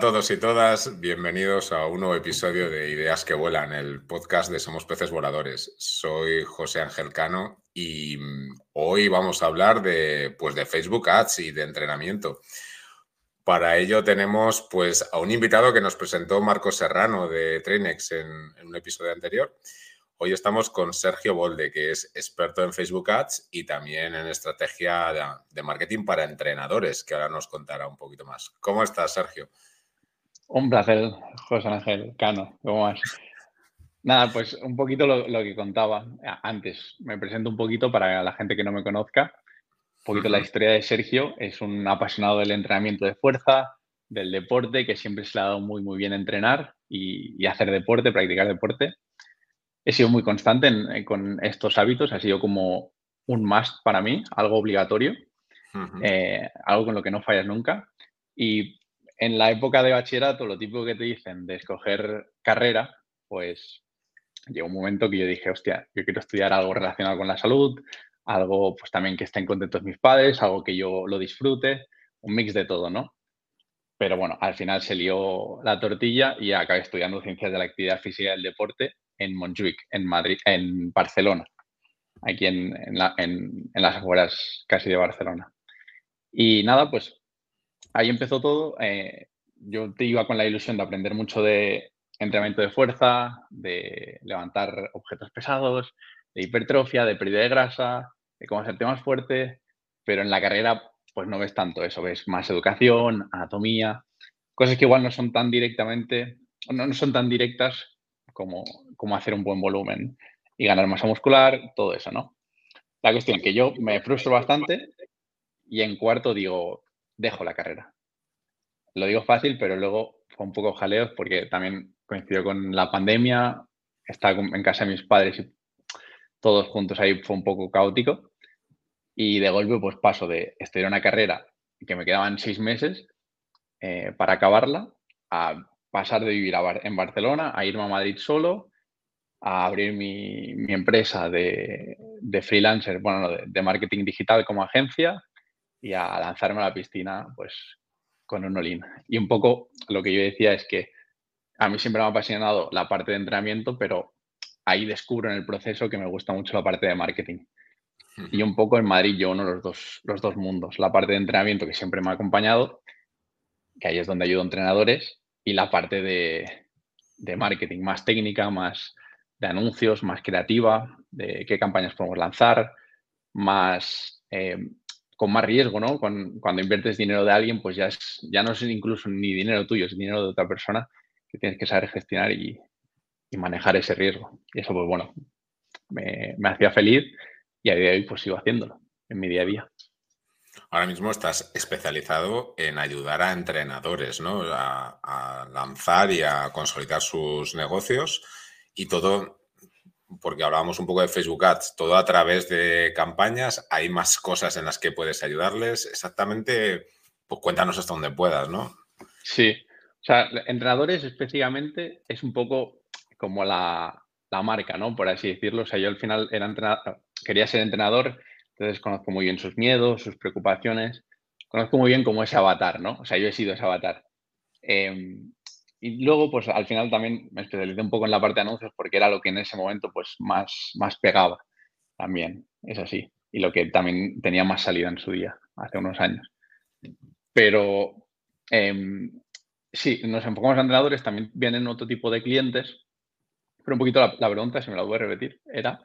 todos y todas, bienvenidos a un nuevo episodio de Ideas que Vuelan, el podcast de Somos Peces Voladores. Soy José Ángel Cano y mm, hoy vamos a hablar de, pues, de Facebook Ads y de entrenamiento. Para ello tenemos pues, a un invitado que nos presentó Marco Serrano de Trainex en, en un episodio anterior. Hoy estamos con Sergio Bolde, que es experto en Facebook Ads y también en estrategia de, marketing para entrenadores, que ahora nos contará un poquito más. ¿Cómo estás, Sergio? Un placer, José Ángel Cano. ¿Cómo vas? Nada, pues un poquito lo, que contaba antes. Me presento un poquito para la gente que no me conozca. Un poquito la historia de Sergio. Es un apasionado del entrenamiento de fuerza, del deporte, que siempre se le ha dado muy, muy bien entrenar y hacer deporte, practicar deporte he sido muy constante eh, con estos hábitos, ha sido como un must para mí, algo obligatorio, eh, algo con lo que no fallas nunca. Y en la época de bachillerato, lo típico que te dicen de escoger carrera, pues llegó un momento que yo dije, hostia, yo quiero estudiar algo relacionado con la salud, algo pues también que estén contentos mis padres, algo que yo lo disfrute, un mix de todo, ¿no? Pero bueno, al final se lió la tortilla y acabé estudiando ciencias de la actividad física y del deporte en Montjuic, en Madrid, en Barcelona, aquí en, las afueras casi de Barcelona. Y nada, pues ahí empezó todo. Eh, yo te iba con la ilusión de aprender mucho de entrenamiento de fuerza, de levantar objetos pesados, de hipertrofia, de pérdida de grasa, de cómo hacerte más fuerte, pero en la carrera pues no ves tanto eso, ves más educación, anatomía, cosas que igual no son tan directamente, no, son tan directas como, hacer un buen volumen y ganar masa muscular, todo eso, ¿no? La cuestión que yo me frustro bastante y en cuarto digo, dejo la carrera. Lo digo fácil, pero luego fue un poco jaleo porque también coincidió con la pandemia, estaba en casa de mis padres y todos juntos ahí fue un poco caótico. Y de golpe pues paso de estudiar una carrera que me quedaban seis meses eh, para acabarla a pasar de vivir en Barcelona a irme a Madrid solo, a abrir mi, empresa de, freelancer, bueno, de, marketing digital como agencia y a lanzarme a la piscina pues con un olín. Y un poco lo que yo decía es que a mí siempre me ha apasionado la parte de entrenamiento, pero ahí descubro en el proceso que me gusta mucho la parte de marketing. Y un poco en Madrid yo uno los dos, los dos mundos. La parte de entrenamiento que siempre me ha acompañado, que ahí es donde ayudo a entrenadores, y la parte de, marketing más técnica, más de anuncios, más creativa, de qué campañas podemos lanzar, más eh, con más riesgo, ¿no? Cuando, inviertes dinero de alguien, pues ya, es, ya no es incluso ni dinero tuyo, es dinero de otra persona que tienes que saber gestionar y, manejar ese riesgo. Y eso, pues bueno, me, me hacía feliz y a día de hoy pues sigo haciéndolo en mi día a día. Ahora mismo estás especializado en ayudar a entrenadores, ¿no? A, lanzar y a consolidar sus negocios y todo, porque hablábamos un poco de Facebook Ads, todo a través de campañas. Hay más cosas en las que puedes ayudarles. Exactamente, pues cuéntanos hasta donde puedas, ¿no? Sí, o sea, entrenadores específicamente es un poco como la, la marca, ¿no? Por así decirlo. O sea, yo al final era quería ser entrenador entonces conozco muy bien sus miedos, sus preocupaciones, conozco muy bien cómo es avatar, ¿no? O sea, yo he sido ese avatar. Em, y luego, pues al final también me especialicé un poco en la parte de anuncios porque era lo que en ese momento pues más, más pegaba también, es así. Y lo que también tenía más salida en su día, hace unos años. Pero eh, sí, nos enfocamos en entrenadores, también vienen otro tipo de clientes. Pero un poquito la, la pregunta, si me la voy a repetir, era...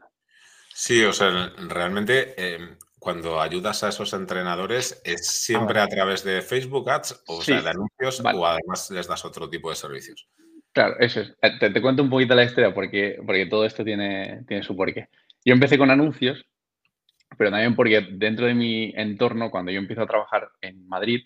Sí, o sea, realmente em, cuando ayudas a esos entrenadores, ¿es siempre a través de Facebook Ads o, sea, de anuncios o además les das otro tipo de servicios? Claro, eso es. Eh, te, cuento un poquito la historia porque, porque todo esto tiene, tiene su porqué. Yo empecé con anuncios, pero también porque dentro de mi entorno, cuando yo empiezo a trabajar en Madrid,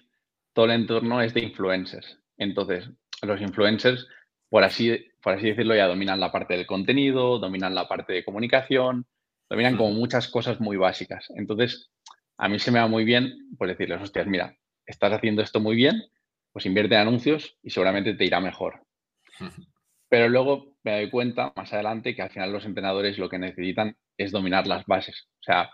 todo el entorno es de influencers. Entonces, los influencers, por así, por así decirlo, ya dominan la parte del contenido, dominan la parte de comunicación, Dominan como muchas cosas muy básicas. Entonces, a mí se me va muy bien pues decirles, hostias, mira, estás haciendo esto muy bien, pues invierte en anuncios y seguramente te irá mejor. Pero luego me doy cuenta más adelante que al final los entrenadores lo que necesitan es dominar las bases. O sea,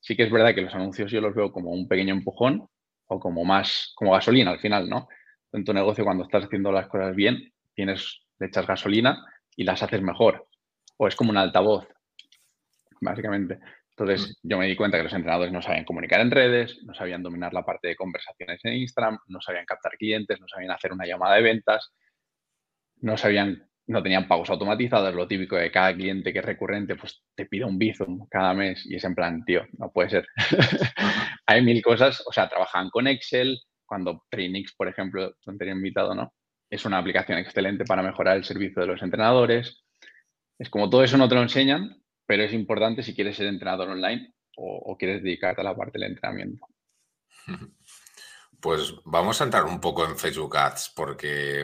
sí que es verdad que los anuncios yo los veo como un pequeño empujón o como más, como gasolina al final, ¿no? en tu negocio cuando estás haciendo las cosas bien, tienes, le echas gasolina y las haces mejor. O es como un altavoz, básicamente. Entonces, yo me di cuenta que los entrenadores no sabían comunicar en redes, no sabían dominar la parte de conversaciones en Instagram, no sabían captar clientes, no sabían hacer una llamada de ventas, no sabían, no tenían pagos automatizados, lo típico de cada cliente que es recurrente, pues te pide un Bizum cada mes y es en plan, tío, no puede ser. Hay mil cosas, o sea, trabajan con Excel, cuando Trainix, por ejemplo, te tenía invitado, ¿no? Es una aplicación excelente para mejorar el servicio de los entrenadores. Es como todo eso no te lo enseñan, pero es importante si quieres ser entrenador online o, quieres dedicarte a la parte del entrenamiento. Pues vamos a entrar un poco en Facebook Ads porque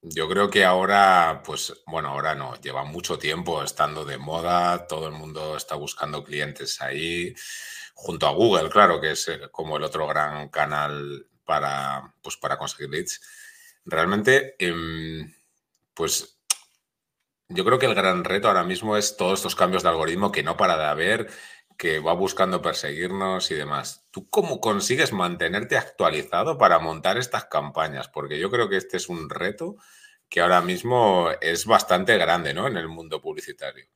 yo creo que ahora, pues bueno, ahora no, lleva mucho tiempo estando de moda, todo el mundo está buscando clientes ahí, junto a Google, claro, que es eh, como el otro gran canal para, pues, para conseguir leads. Realmente, em, pues yo creo que el gran reto ahora mismo es todos estos cambios de algoritmo que no para de haber, que va buscando perseguirnos y demás. ¿Tú cómo consigues mantenerte actualizado para montar estas campañas? Porque yo creo que este es un reto que ahora mismo es bastante grande ¿no? en el mundo publicitario.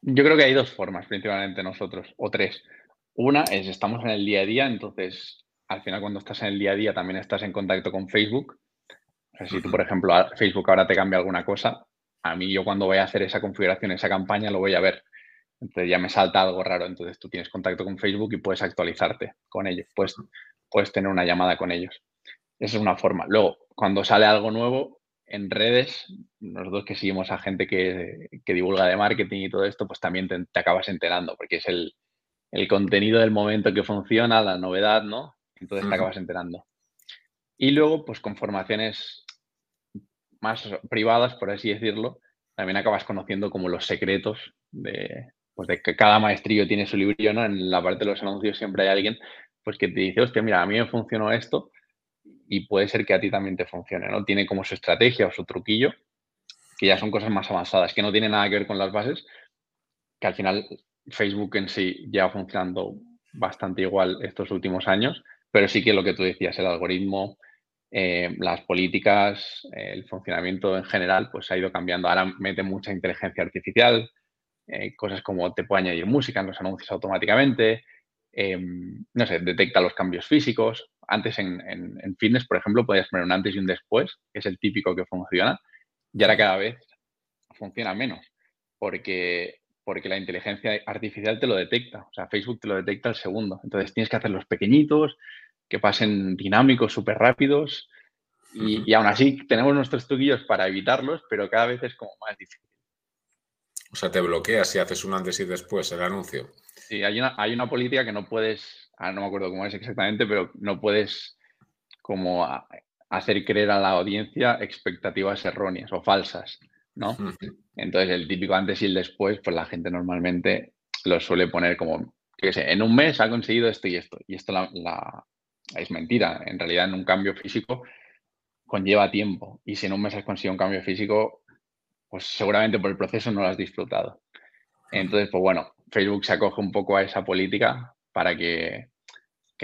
Yo creo que hay dos formas principalmente nosotros, o tres. Una es estamos en el día a día, entonces al final cuando estás en el día a día también estás en contacto con Facebook si tú, por ejemplo, Facebook ahora te cambia alguna cosa, a mí yo cuando voy a hacer esa configuración, esa campaña, lo voy a ver. Entonces ya me salta algo raro. Entonces tú tienes contacto con Facebook y puedes actualizarte con ellos. Puedes, puedes tener una llamada con ellos. Esa es una forma. Luego, cuando sale algo nuevo en redes, nosotros que seguimos a gente que, divulga de marketing y todo esto, pues también te, acabas enterando, porque es el, contenido del momento que funciona, la novedad, ¿no? Entonces te acabas enterando. Y luego, pues con formaciones más privadas, por así decirlo, también acabas conociendo como los secretos de, pues de que cada maestrillo tiene su libro, ¿no? En la parte de los anuncios siempre hay alguien pues que te dice, hostia, mira, a mí me funcionó esto y puede ser que a ti también te funcione, ¿no? Tiene como su estrategia o su truquillo, que ya son cosas más avanzadas, que no tienen nada que ver con las bases, que al final Facebook en sí lleva funcionando bastante igual estos últimos años, pero sí que lo que tú decías, el algoritmo, eh, las políticas, el funcionamiento en general, pues ha ido cambiando. Ahora mete mucha inteligencia artificial, eh, cosas como te puede añadir música en los anuncios automáticamente, em, no sé, detecta los cambios físicos. Antes en, fitness, por ejemplo, podías poner un antes y un después, que es el típico que funciona, y ahora cada vez funciona menos, porque, porque la inteligencia artificial te lo detecta, o sea, Facebook te lo detecta al segundo. Entonces tienes que hacerlos pequeñitos, que pasen dinámicos, súper rápidos. Y, aún así tenemos nuestros truquillos para evitarlos, pero cada vez es como más difícil. O sea, te bloqueas si haces un antes y después el anuncio. Sí, hay una, hay una política que no puedes, ah, no me acuerdo cómo es exactamente, pero no puedes como hacer creer a la audiencia expectativas erróneas o falsas, ¿no? Entonces, el típico antes y el después, pues la gente normalmente lo suele poner como, qué sé, en un mes ha conseguido esto y esto. Y esto la, es mentira. En realidad, en un cambio físico conlleva tiempo. Y si en un mes has conseguido un cambio físico, pues seguramente por el proceso no lo has disfrutado. Entonces, pues bueno, Facebook se acoge un poco a esa política para que,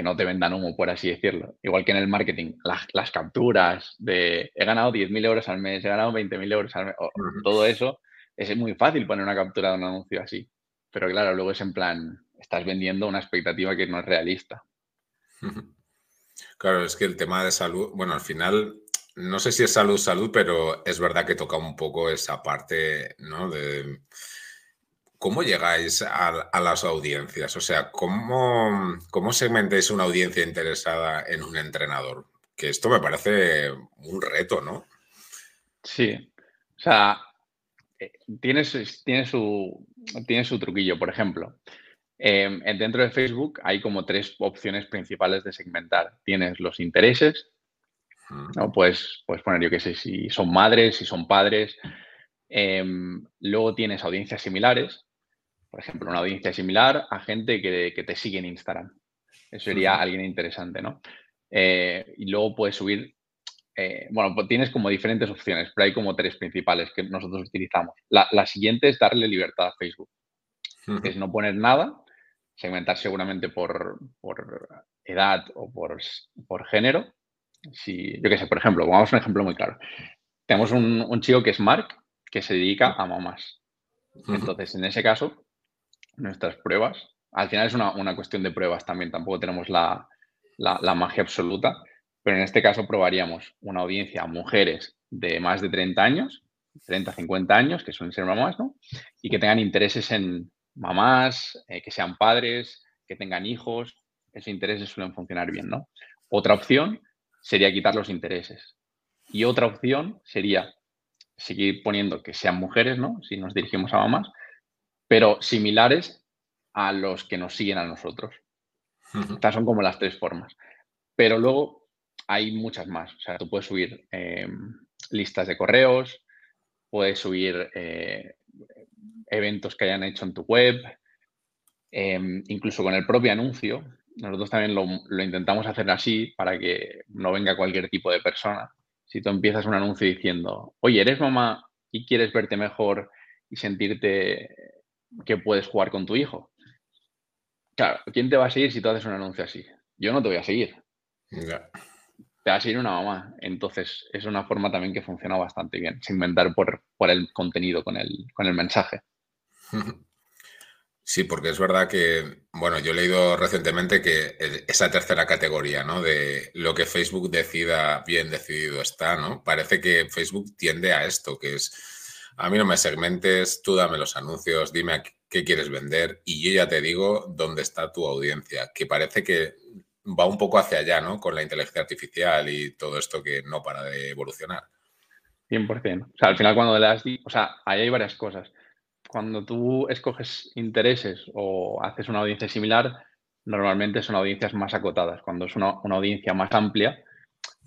no te vendan humo, por así decirlo. Igual que en el marketing, las, capturas de he ganado 10.000 euros al mes, he ganado 20.000 euros al mes, todo eso, es muy fácil poner una captura de un anuncio así. Pero claro, luego es en plan, estás vendiendo una expectativa que no es realista. Claro, es que el tema de salud, bueno, al final, no sé si es salud, salud, pero es verdad que toca un poco esa parte, ¿no? De cómo llegáis a, las audiencias, o sea, ¿cómo, cómo segmentáis una audiencia interesada en un entrenador? Que esto me parece un reto, ¿no? Sí, o sea, eh, tiene, tiene, su, tiene su truquillo, por ejemplo. Em, dentro de Facebook hay como tres opciones principales de segmentar. Tienes los intereses, ¿no? Puedes, puedes poner, yo qué sé, si son madres, si son padres. Em, luego tienes audiencias similares. Por ejemplo, una audiencia similar a gente que, te sigue en Instagram. Eso sería alguien interesante, ¿no? Eh, y luego puedes subir eh, bueno, pues tienes como diferentes opciones, pero hay como tres principales que nosotros utilizamos. La, siguiente es darle libertad a Facebook. Es no poner nada segmentar seguramente por, edad o por, género si, yo qué sé, por ejemplo, vamos a un ejemplo muy claro. Tenemos un, chico que es Mark, que se dedica a mamás. Entonces, en ese caso, nuestras pruebas, al final es una, cuestión de pruebas también, tampoco tenemos la, la, magia absoluta, pero en este caso probaríamos una audiencia a mujeres de más de 30 años, 30, 50 años, que suelen ser mamás, ¿no? Y que tengan intereses en mamás, eh, que sean padres, que tengan hijos, esos intereses suelen funcionar bien, ¿no? Otra opción sería quitar los intereses. Y otra opción sería seguir poniendo que sean mujeres, ¿no? Si nos dirigimos a mamás, pero similares a los que nos siguen a nosotros. Estas son como las tres formas. Pero luego hay muchas más. O sea, tú puedes subir em, listas de correos, puedes subir eh, eventos que hayan hecho en tu web, em, incluso con el propio anuncio. Nosotros también lo, lo, intentamos hacer así para que no venga cualquier tipo de persona. Si tú empiezas un anuncio diciendo, oye, eres mamá y quieres verte mejor y sentirte que puedes jugar con tu hijo. Claro, ¿quién te va a seguir si tú haces un anuncio así? Yo no te voy a seguir. Te va a seguir una mamá. Entonces, es una forma también que funciona bastante bien, sin inventar por, por el contenido con el, con el mensaje. Sí, porque es verdad que, bueno, yo he leído recientemente que esa tercera categoría, ¿no? De lo que Facebook decida, bien decidido está, ¿no? Parece que Facebook tiende a esto, que es, a mí no me segmentes, tú dame los anuncios, dime qué quieres vender y yo ya te digo dónde está tu audiencia, que parece que va un poco hacia allá, ¿no? Con la inteligencia artificial y todo esto que no para de evolucionar. 100%. O sea, al final cuando le das, o sea, ahí hay varias cosas cuando tú escoges intereses o haces una audiencia similar, normalmente son audiencias más acotadas. Cuando es una, audiencia más amplia,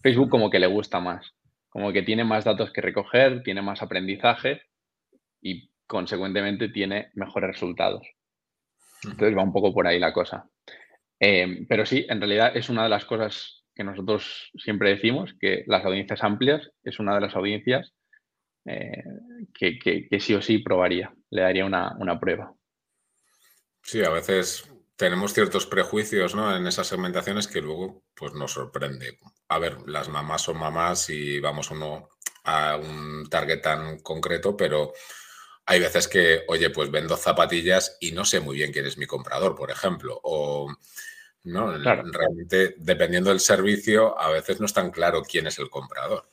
Facebook como que le gusta más, como que tiene más datos que recoger, tiene más aprendizaje y consecuentemente tiene mejores resultados. Entonces va un poco por ahí la cosa. Eh, pero sí, en realidad es una de las cosas que nosotros siempre decimos, que las audiencias amplias es una de las audiencias eh, que, sí o sí probaría, le daría una, prueba. Sí, a veces tenemos ciertos prejuicios ¿no? en esas segmentaciones que luego pues, nos sorprende. A ver, las mamás son mamás y vamos uno a un target tan concreto, pero hay veces que, oye, pues vendo zapatillas y no sé muy bien quién es mi comprador, por ejemplo. O no, realmente, dependiendo del servicio, a veces no es tan claro quién es el comprador.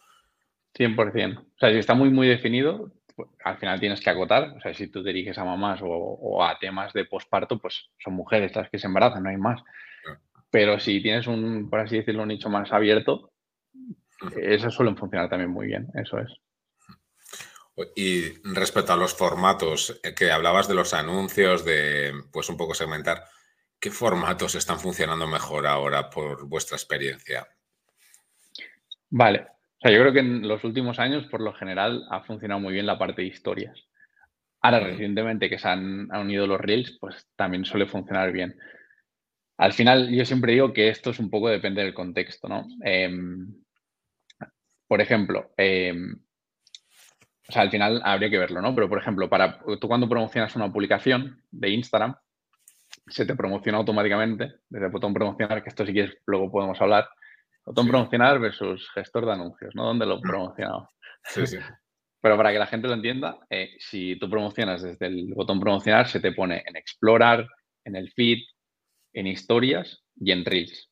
100%. O sea, si está muy, muy definido, al final tienes que acotar. O sea, si tú te diriges a mamás o, a temas de posparto, pues son mujeres las que se embarazan, no hay más. Pero si tienes un, por así decirlo, un nicho más abierto, esas suelen funcionar también muy bien, eso es. Y respecto a los formatos, eh, que hablabas de los anuncios, de pues un poco segmentar, ¿qué formatos están funcionando mejor ahora por vuestra experiencia? Vale, o sea, yo creo que en los últimos años, por lo general, ha funcionado muy bien la parte de historias. Ahora, recientemente que se han, unido los Reels, pues también suele funcionar bien. Al final, yo siempre digo que esto es un poco depende del contexto, ¿no? Em, por ejemplo, em, o sea, al final habría que verlo, ¿no? Pero, por ejemplo, para tú cuando promocionas una publicación de Instagram, se te promociona automáticamente desde el botón promocionar, que esto si quieres luego podemos hablar, Botón promocionar versus gestor de anuncios, ¿no? ¿Dónde lo he promocionado? Sí, sí. Pero para que la gente lo entienda, eh, si tú promocionas desde el botón promocionar, se te pone en explorar, en el feed, en historias y en reels.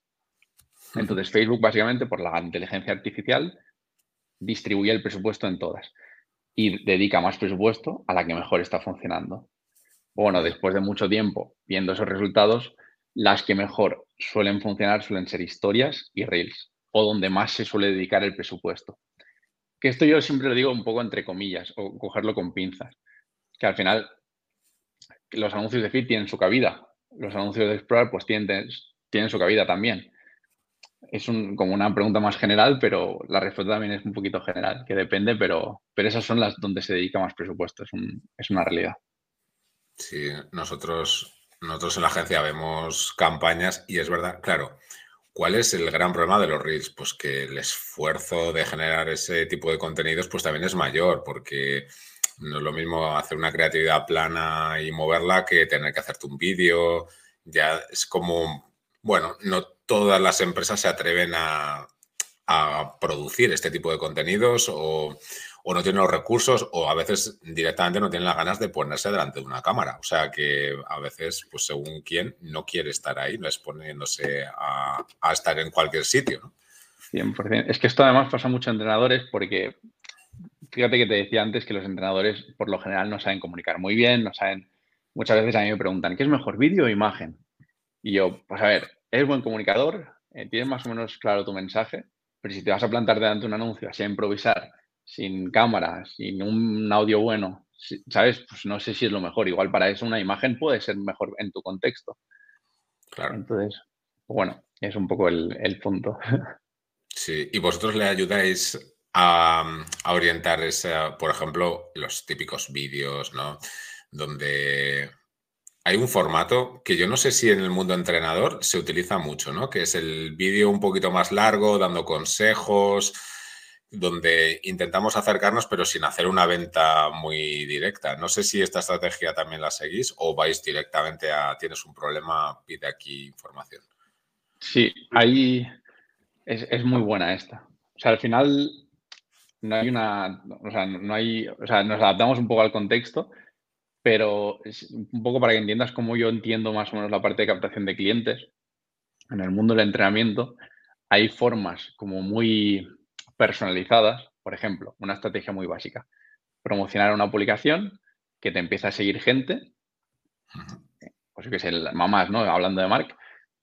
Entonces Facebook básicamente por la inteligencia artificial distribuye el presupuesto en todas y dedica más presupuesto a la que mejor está funcionando. Bueno, después de mucho tiempo viendo esos resultados, las que mejor suelen funcionar suelen ser historias y reels, o donde más se suele dedicar el presupuesto. Que esto yo siempre lo digo un poco entre comillas, o cogerlo con pinzas, que al final los anuncios de feed tienen su cabida, los anuncios de explorar pues tienen, tienen su cabida también. Es como una pregunta más general, pero la respuesta también es un poquito general, que depende, pero, pero esas son las donde se dedica más presupuesto, es, es una realidad. Sí, nosotros nosotros en la agencia vemos campañas y es verdad, claro, ¿cuál es el gran problema de los Reels? Pues que el esfuerzo de generar ese tipo de contenidos pues también es mayor porque no es lo mismo hacer una creatividad plana y moverla que tener que hacerte un vídeo. Ya es como, bueno, no todas las empresas se atreven a, a producir este tipo de contenidos o, no tienen los recursos o a veces directamente no tienen las ganas de ponerse delante de una cámara. O sea que a veces, pues según quién, no quiere estar ahí, no exponiéndose a, a estar en cualquier sitio. ¿no? 100%. Es que esto además pasa mucho a entrenadores porque fíjate que te decía antes que los entrenadores por lo general no saben comunicar muy bien, no saben, muchas veces a mí me preguntan, ¿qué es mejor, vídeo o imagen? Y yo, pues a ver, ¿eres buen comunicador? Eh, ¿Tienes más o menos claro tu mensaje? Pero si te vas a plantar delante de un anuncio, así a improvisar, sin cámara, sin un audio bueno, ¿sabes? Pues no sé si es lo mejor. Igual para eso una imagen puede ser mejor en tu contexto. Claro. Entonces, bueno, es un poco el, punto. Sí, y vosotros le ayudáis a, a orientar, esa, por ejemplo, los típicos vídeos, ¿no? Donde hay un formato que yo no sé si en el mundo entrenador se utiliza mucho, ¿no? Que es el vídeo un poquito más largo, dando consejos, donde intentamos acercarnos, pero sin hacer una venta muy directa. No sé si esta estrategia también la seguís o vais directamente a tienes un problema, pide aquí información. Sí, ahí es, muy buena esta. O sea, al final no hay una, o sea, no hay, o sea, nos adaptamos un poco al contexto, pero es un poco para que entiendas cómo yo entiendo más o menos la parte de captación de clientes. En el mundo del entrenamiento hay formas como muy personalizadas, por ejemplo, una estrategia muy básica, promocionar una publicación que te empieza a seguir gente, pues que es el mamás, ¿no? Hablando de Mark,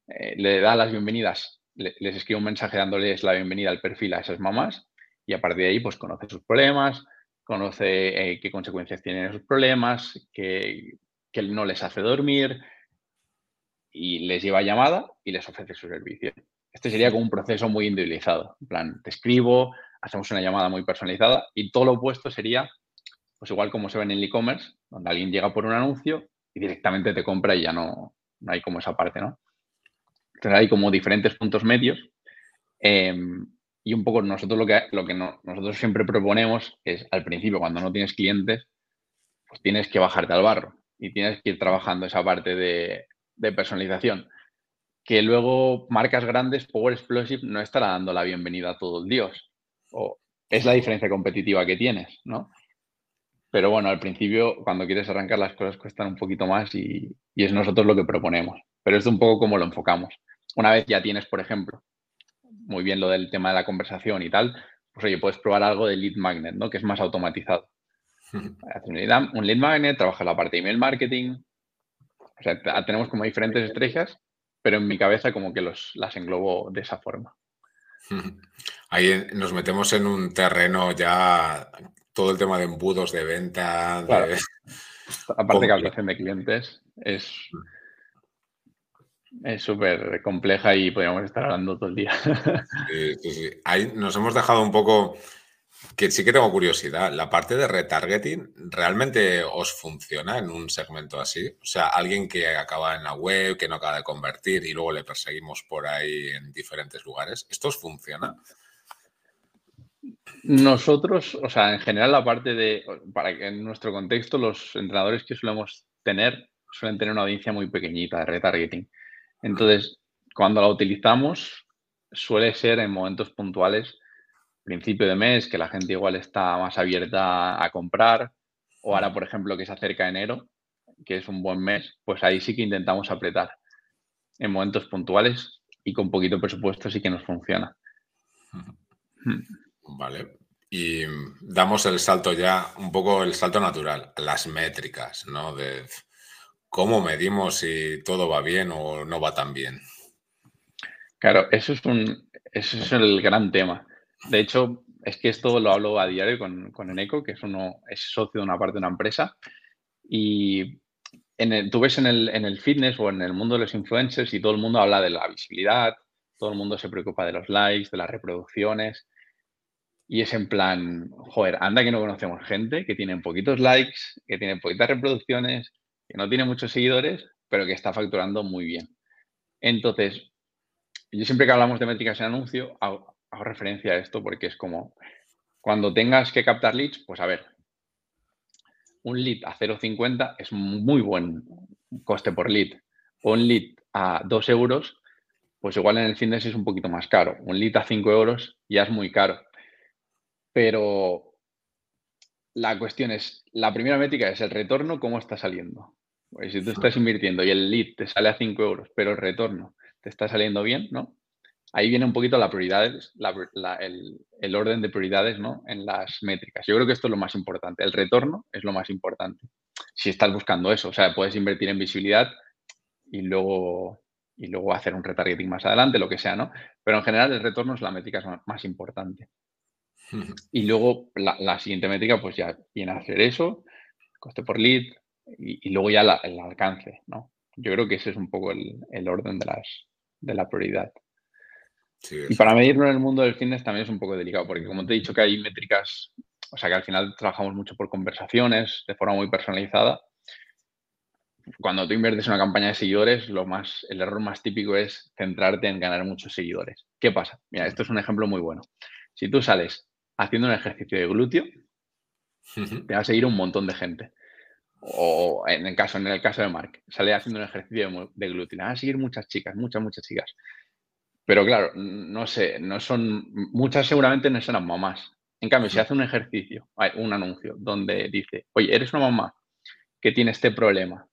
eh, le da las bienvenidas, les escribe un mensaje dándoles la bienvenida al perfil a esas mamás y a partir de ahí pues conoce sus problemas, conoce eh, qué consecuencias tienen esos problemas, que, no les hace dormir y les lleva llamada y les ofrece su servicio. Este sería como un proceso muy individualizado. En plan, te escribo, hacemos una llamada muy personalizada y todo lo opuesto sería, pues igual como se ve en el e-commerce, donde alguien llega por un anuncio y directamente te compra y ya no, no hay como esa parte, ¿no? Entonces hay como diferentes puntos medios. Em, y un poco nosotros lo que, lo que nosotros siempre proponemos es al principio, cuando no tienes clientes, pues tienes que bajarte al barro y tienes que ir trabajando esa parte de, personalización. Que luego marcas grandes, Power Explosive no estará dando la bienvenida a todo el Dios. O es la diferencia competitiva que tienes, ¿no? Pero bueno, al principio, cuando quieres arrancar, las cosas cuestan un poquito más y, y es nosotros lo que proponemos. Pero es un poco como lo enfocamos. Una vez ya tienes, por ejemplo, muy bien lo del tema de la conversación y tal, pues oye, puedes probar algo de lead magnet, ¿no? Que es más automatizado. un lead magnet, trabaja la parte de email marketing. O sea, tenemos como diferentes estrellas, pero en mi cabeza como que los, las englobo de esa forma. Ahí nos metemos en un terreno ya, todo el tema de embudos de venta. Aparte de captación de clientes, es, es súper compleja y podríamos estar hablando todo el día. Sí, sí, sí. Ahí nos hemos dejado un poco, que sí que tengo curiosidad, la parte de retargeting, ¿realmente os funciona en un segmento así? O sea, alguien que acaba en la web, que no acaba de convertir y luego le perseguimos por ahí en diferentes lugares, ¿esto os funciona? Nosotros, o sea, en general la parte de, para que en nuestro contexto, los entrenadores que solemos tener suelen tener una audiencia muy pequeñita de retargeting. Entonces, cuando la utilizamos, suele ser en momentos puntuales, principio de mes, que la gente igual está más abierta a comprar, o ahora, por ejemplo, que se acerca enero, que es un buen mes, pues ahí sí que intentamos apretar en momentos puntuales y con poquito presupuesto sí que nos funciona. Vale. Y damos el salto ya, un poco el salto natural, las métricas, ¿no? De ¿Cómo medimos si todo va bien o no va tan bien? Claro, eso es, un, eso es el gran tema. De hecho, es que esto lo hablo a diario con, con Eneco, que es, uno, es socio de una parte de una empresa. Y en tú ves en el, en el fitness o en el mundo de los influencers y todo el mundo habla de la visibilidad, todo el mundo se preocupa de los likes, de las reproducciones. Y es en plan, joder, anda que no conocemos gente que tiene poquitos likes, que tiene poquitas reproducciones, que no tiene muchos seguidores, pero que está facturando muy bien. Entonces, yo siempre que hablamos de métricas en anuncio, referencia a esto porque es como, cuando tengas que captar leads, pues a ver, un lead a 0,50 es muy buen coste por lead. Un lead a 2 euros, pues igual en el fitness es un poquito más caro. Un lead a 5 euros ya es muy caro. Pero la cuestión es, la primera métrica es el retorno, ¿cómo está saliendo? Pues si tú estás invirtiendo y el lead te sale a 5 euros, pero el retorno te está saliendo bien, ¿no? Ahí viene un poquito la prioridades, el, orden de prioridades, ¿no? En las métricas. Yo creo que esto es lo más importante. El retorno es lo más importante. Si estás buscando eso, o sea, puedes invertir en visibilidad y luego, y luego hacer un retargeting más adelante, lo que sea, ¿no? Pero en general el retorno es la métrica más importante. Y luego la, siguiente métrica, pues ya viene a hacer eso, coste por lead y, luego ya el alcance, ¿no? Yo creo que ese es un poco el, orden de, las, de la prioridad. Y para medirlo en el mundo del fitness también es un poco delicado, porque como te he dicho que hay métricas, o sea que al final trabajamos mucho por conversaciones, de forma muy personalizada. Cuando tú inviertes en una campaña de seguidores, lo más, el error más típico es centrarte en ganar muchos seguidores. ¿Qué pasa? Mira, esto es un ejemplo muy bueno. Si tú sales haciendo un ejercicio de glúteo, te va a seguir un montón de gente. O en el caso, en el caso de Mark, sale haciendo un ejercicio de, glúteo, van a seguir muchas chicas, muchas, muchas chicas. Pero claro, no sé, no son, muchas seguramente no serán mamás. En cambio, si hace un ejercicio, un anuncio donde dice, oye, eres una mamá que tiene este problema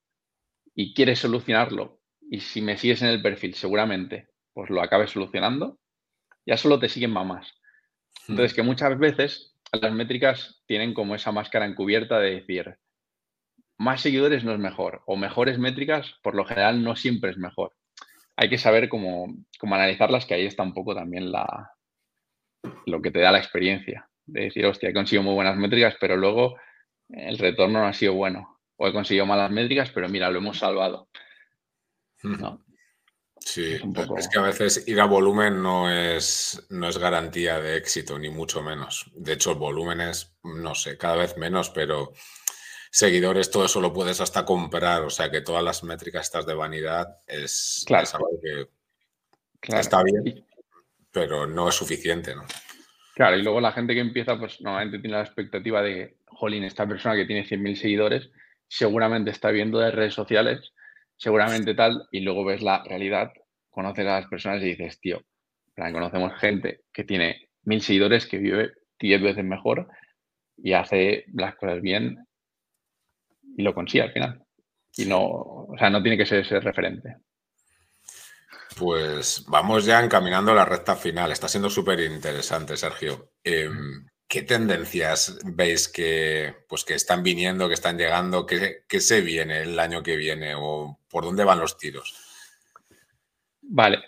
y quieres solucionarlo, y si me sigues en el perfil, seguramente pues lo acabes solucionando, ya solo te siguen mamás. Entonces, que muchas veces las métricas tienen como esa máscara encubierta de decir, más seguidores no es mejor, o mejores métricas, por lo general, no siempre es mejor. Hay que saber cómo, analizarlas, que ahí está un poco también la, lo que te da la experiencia. De decir, hostia, he conseguido muy buenas métricas, pero luego el retorno no ha sido bueno. O he conseguido malas métricas, pero mira, lo hemos salvado. ¿no? Sí, es, que a veces ir a volumen no es, no es garantía de éxito, ni mucho menos. De hecho, el volumen es, no sé, cada vez menos, pero seguidores, todo eso lo puedes hasta comprar. O sea que todas las métricas estas de vanidad es, algo que está bien, pero no es suficiente, ¿no? Claro, y luego la gente que empieza, pues normalmente tiene la expectativa de, jolín, esta persona que tiene 100.000 seguidores, seguramente está viendo de redes sociales seguramente tal, y luego ves la realidad, conoces a las personas y dices, tío, conocemos gente que tiene mil seguidores, que vive diez veces mejor y hace las cosas bien y lo consigue al final. Y no, o sea, no tiene que ser ese referente. Pues vamos ya encaminando la recta final. Está siendo súper interesante, Sergio. Em, ¿Qué tendencias veis que, pues, que están viniendo, que están llegando? ¿Qué, se viene el año que viene o por dónde van los tiros? Vale,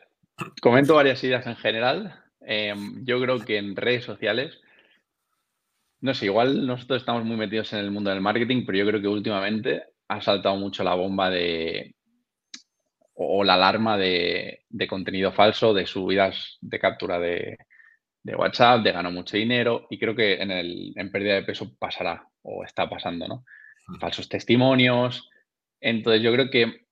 comento varias ideas en general. Em, yo creo que en redes sociales, no sé, igual nosotros estamos muy metidos en el mundo del marketing, pero yo creo que últimamente ha saltado mucho la bomba de o la alarma de contenido falso, de subidas de captura de, de WhatsApp, de gano mucho dinero y creo que en, el, en pérdida de peso pasará o está pasando, ¿no? Falsos testimonios. Entonces yo creo que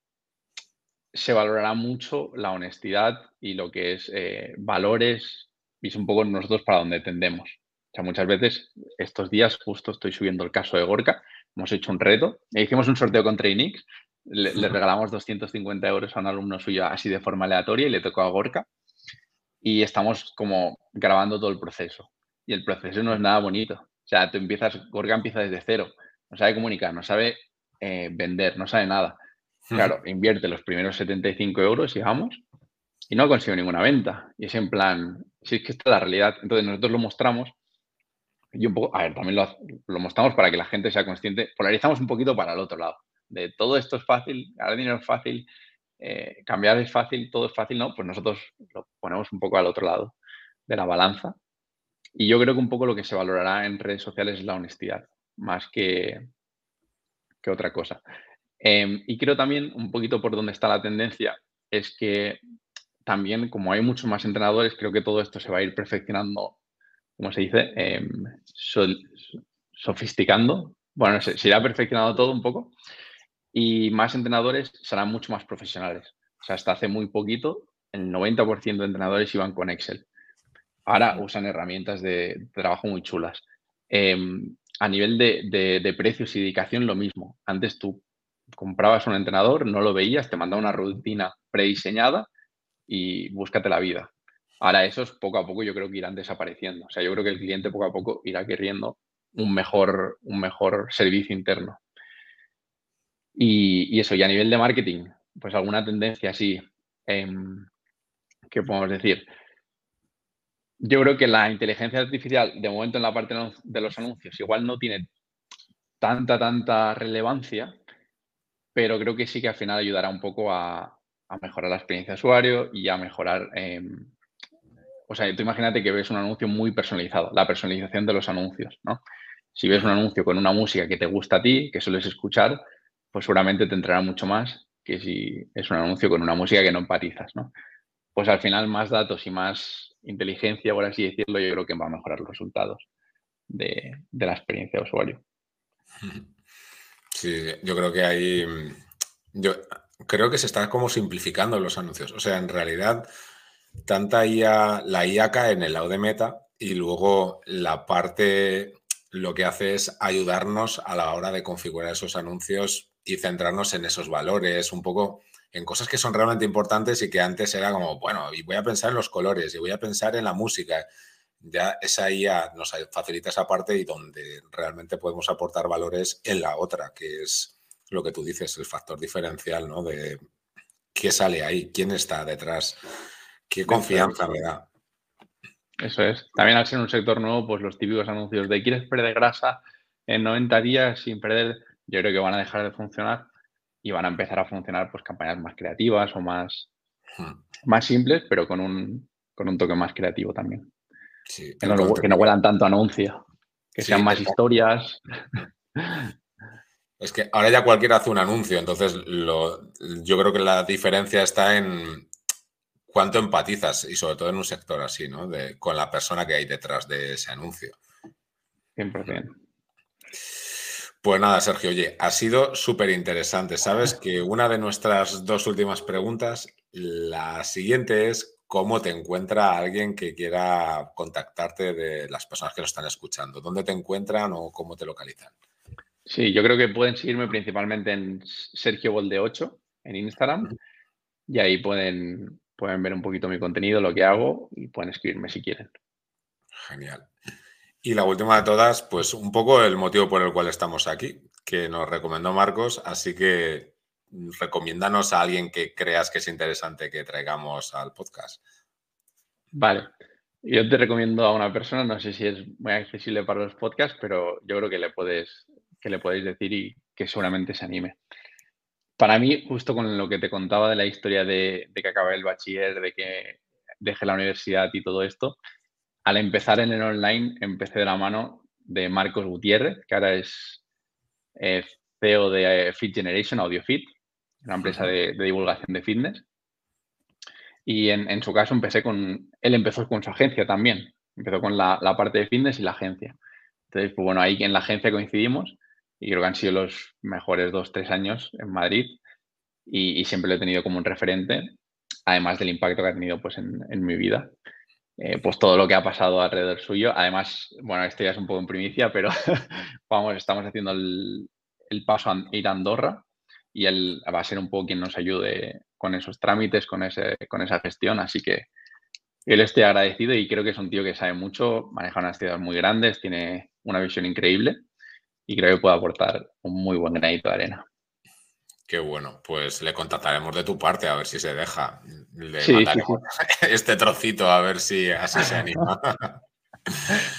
se valorará mucho la honestidad y lo que es eh, valores y es un poco nosotros para donde tendemos. O sea, muchas veces estos días justo estoy subiendo el caso de Gorka, hemos hecho un reto, e hicimos un sorteo con Trainix, le, le regalamos 250 euros a un alumno suyo así de forma aleatoria y le tocó a Gorka y estamos como grabando todo el proceso. Y el proceso no es nada bonito. O sea, tú empiezas, Gorga empieza desde cero, no sabe comunicar, no sabe eh, vender, no sabe nada. Claro, invierte los primeros 75 euros y vamos, y no consigue ninguna venta. Y es en plan, si es que esta es la realidad. Entonces nosotros lo mostramos y un poco, a ver, también lo, mostramos para que la gente sea consciente, polarizamos un poquito para el otro lado. De todo esto es fácil, ganar dinero es fácil, eh, cambiar es fácil, todo es fácil, ¿no? Pues nosotros lo ponemos un poco al otro lado de la balanza. Y yo creo que un poco lo que se valorará en redes sociales es la honestidad, más que, que otra cosa. Em, y creo también, un poquito por donde está la tendencia, es que también, como hay muchos más entrenadores, creo que todo esto se va a ir perfeccionando, como se dice, em, sofisticando. Bueno, se, se irá perfeccionando todo un poco y más entrenadores serán mucho más profesionales. O sea, hasta hace muy poquito el 90% de entrenadores iban con Excel. Ahora usan herramientas de trabajo muy chulas. Em, a nivel de, precios y dedicación, lo mismo. Antes tú comprabas un entrenador, no lo veías, te mandaba una rutina prediseñada y búscate la vida. Ahora esos poco a poco yo creo que irán desapareciendo. O sea, yo creo que el cliente poco a poco irá queriendo un mejor, un mejor servicio interno. Y, eso, y a nivel de marketing, pues alguna tendencia así, eh, ¿qué podemos decir? Yo creo que la inteligencia artificial, de momento en la parte de los anuncios, igual no tiene tanta, tanta relevancia, pero creo que sí que al final ayudará un poco a, mejorar la experiencia de usuario y a mejorar... Em, o sea, tú imagínate que ves un anuncio muy personalizado, la personalización de los anuncios, ¿no? Si ves un anuncio con una música que te gusta a ti, que sueles escuchar, pues seguramente te entrará mucho más que si es un anuncio con una música que no empatizas, ¿no? Pues al final más datos y más inteligencia, por así decirlo, yo creo que va a mejorar los resultados de, la experiencia de usuario. Sí, yo creo que hay... Yo creo que se está como simplificando los anuncios. O sea, en realidad, tanta IA, la IA cae en el lado de meta y luego la parte lo que hace es ayudarnos a la hora de configurar esos anuncios y centrarnos en esos valores, un poco en cosas que son realmente importantes y que antes era como, bueno, y voy a pensar en los colores y voy a pensar en la música. Ya esa IA nos facilita esa parte y donde realmente podemos aportar valores en la otra, que es lo que tú dices, el factor diferencial, ¿no? De qué sale ahí, quién está detrás, qué confianza me da. Eso es. También al ser un sector nuevo, pues los típicos anuncios de quieres perder grasa en 90 días sin perder, yo creo que van a dejar de funcionar y van a empezar a funcionar pues campañas más creativas o más, hmm. más simples, pero con un, con un toque más creativo también. que, no, que, huelan tanto anuncio, que sean más historias. Es que ahora ya cualquiera hace un anuncio, entonces lo, yo creo que la diferencia está en cuánto empatizas y sobre todo en un sector así, ¿no? De, con la persona que hay detrás de ese anuncio. 100%. Pues nada, Sergio, oye, ha sido súper interesante. Sabes que una de nuestras dos últimas preguntas, la siguiente es cómo te encuentra alguien que quiera contactarte de las personas que lo están escuchando. ¿Dónde te encuentran o cómo te localizan? Sí, yo creo que pueden seguirme principalmente en Sergio Bolde 8 en Instagram y ahí pueden, pueden ver un poquito mi contenido, lo que hago y pueden escribirme si quieren. Genial. Y la última de todas, pues un poco el motivo por el cual estamos aquí, que nos recomendó Marcos, así que recomiéndanos a alguien que creas que es interesante que traigamos al podcast. Vale, yo te recomiendo a una persona, no sé si es muy accesible para los podcasts, pero yo creo que le puedes, que le podéis decir y que seguramente se anime. Para mí, justo con lo que te contaba de la historia de, de que acabé el bachiller, de que dejé la universidad y todo esto, al empezar en el online, empecé de la mano de Marcos Gutiérrez, que ahora es eh, CEO de eh, Fit Generation, AudioFit, una empresa de, divulgación de fitness. Y en, su caso empecé con, él empezó con su agencia también, empezó con la, parte de fitness y la agencia. Entonces, pues bueno, ahí en la agencia coincidimos y creo que han sido los mejores dos, tres años en Madrid y, siempre lo he tenido como un referente, además del impacto que ha tenido pues en, mi vida. Eh, pues todo lo que ha pasado alrededor suyo. Además, bueno, esto ya es un poco en primicia, pero vamos, estamos haciendo el, paso a ir a Andorra y él va a ser un poco quien nos ayude con esos trámites, con, ese, con esa gestión. Así que él estoy agradecido y creo que es un tío que sabe mucho, maneja unas ciudades muy grandes, tiene una visión increíble y creo que puede aportar un muy buen granito de arena. Qué bueno, pues le contactaremos de tu parte a ver si se deja. Le este trocito a ver si así se anima.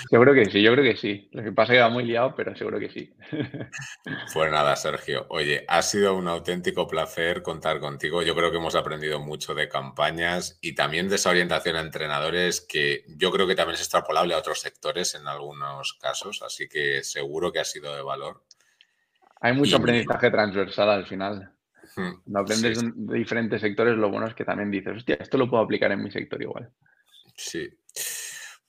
Seguro que sí, yo creo que sí. Lo que pasa es que va muy liado, pero seguro que sí. Pues nada, Sergio. Oye, ha sido un auténtico placer contar contigo. Yo creo que hemos aprendido mucho de campañas y también de esa orientación a entrenadores que yo creo que también es extrapolable a otros sectores en algunos casos, así que seguro que ha sido de valor. Hay mucho aprendizaje transversal al final. Cuando aprendes de diferentes sectores, lo bueno es que también dices, hostia, esto lo puedo aplicar en mi sector igual. Sí.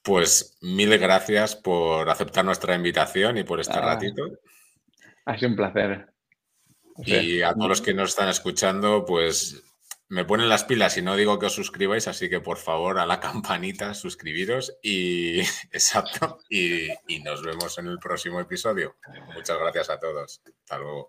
Pues mil gracias por aceptar nuestra invitación y por este ratito. Ha sido un placer. y a todos los que nos están escuchando, pues me ponen las pilas y no digo que os suscribáis, así que por favor a la campanita suscribiros y exacto. Y, y nos vemos en el próximo episodio. Muchas gracias a todos. Hasta luego.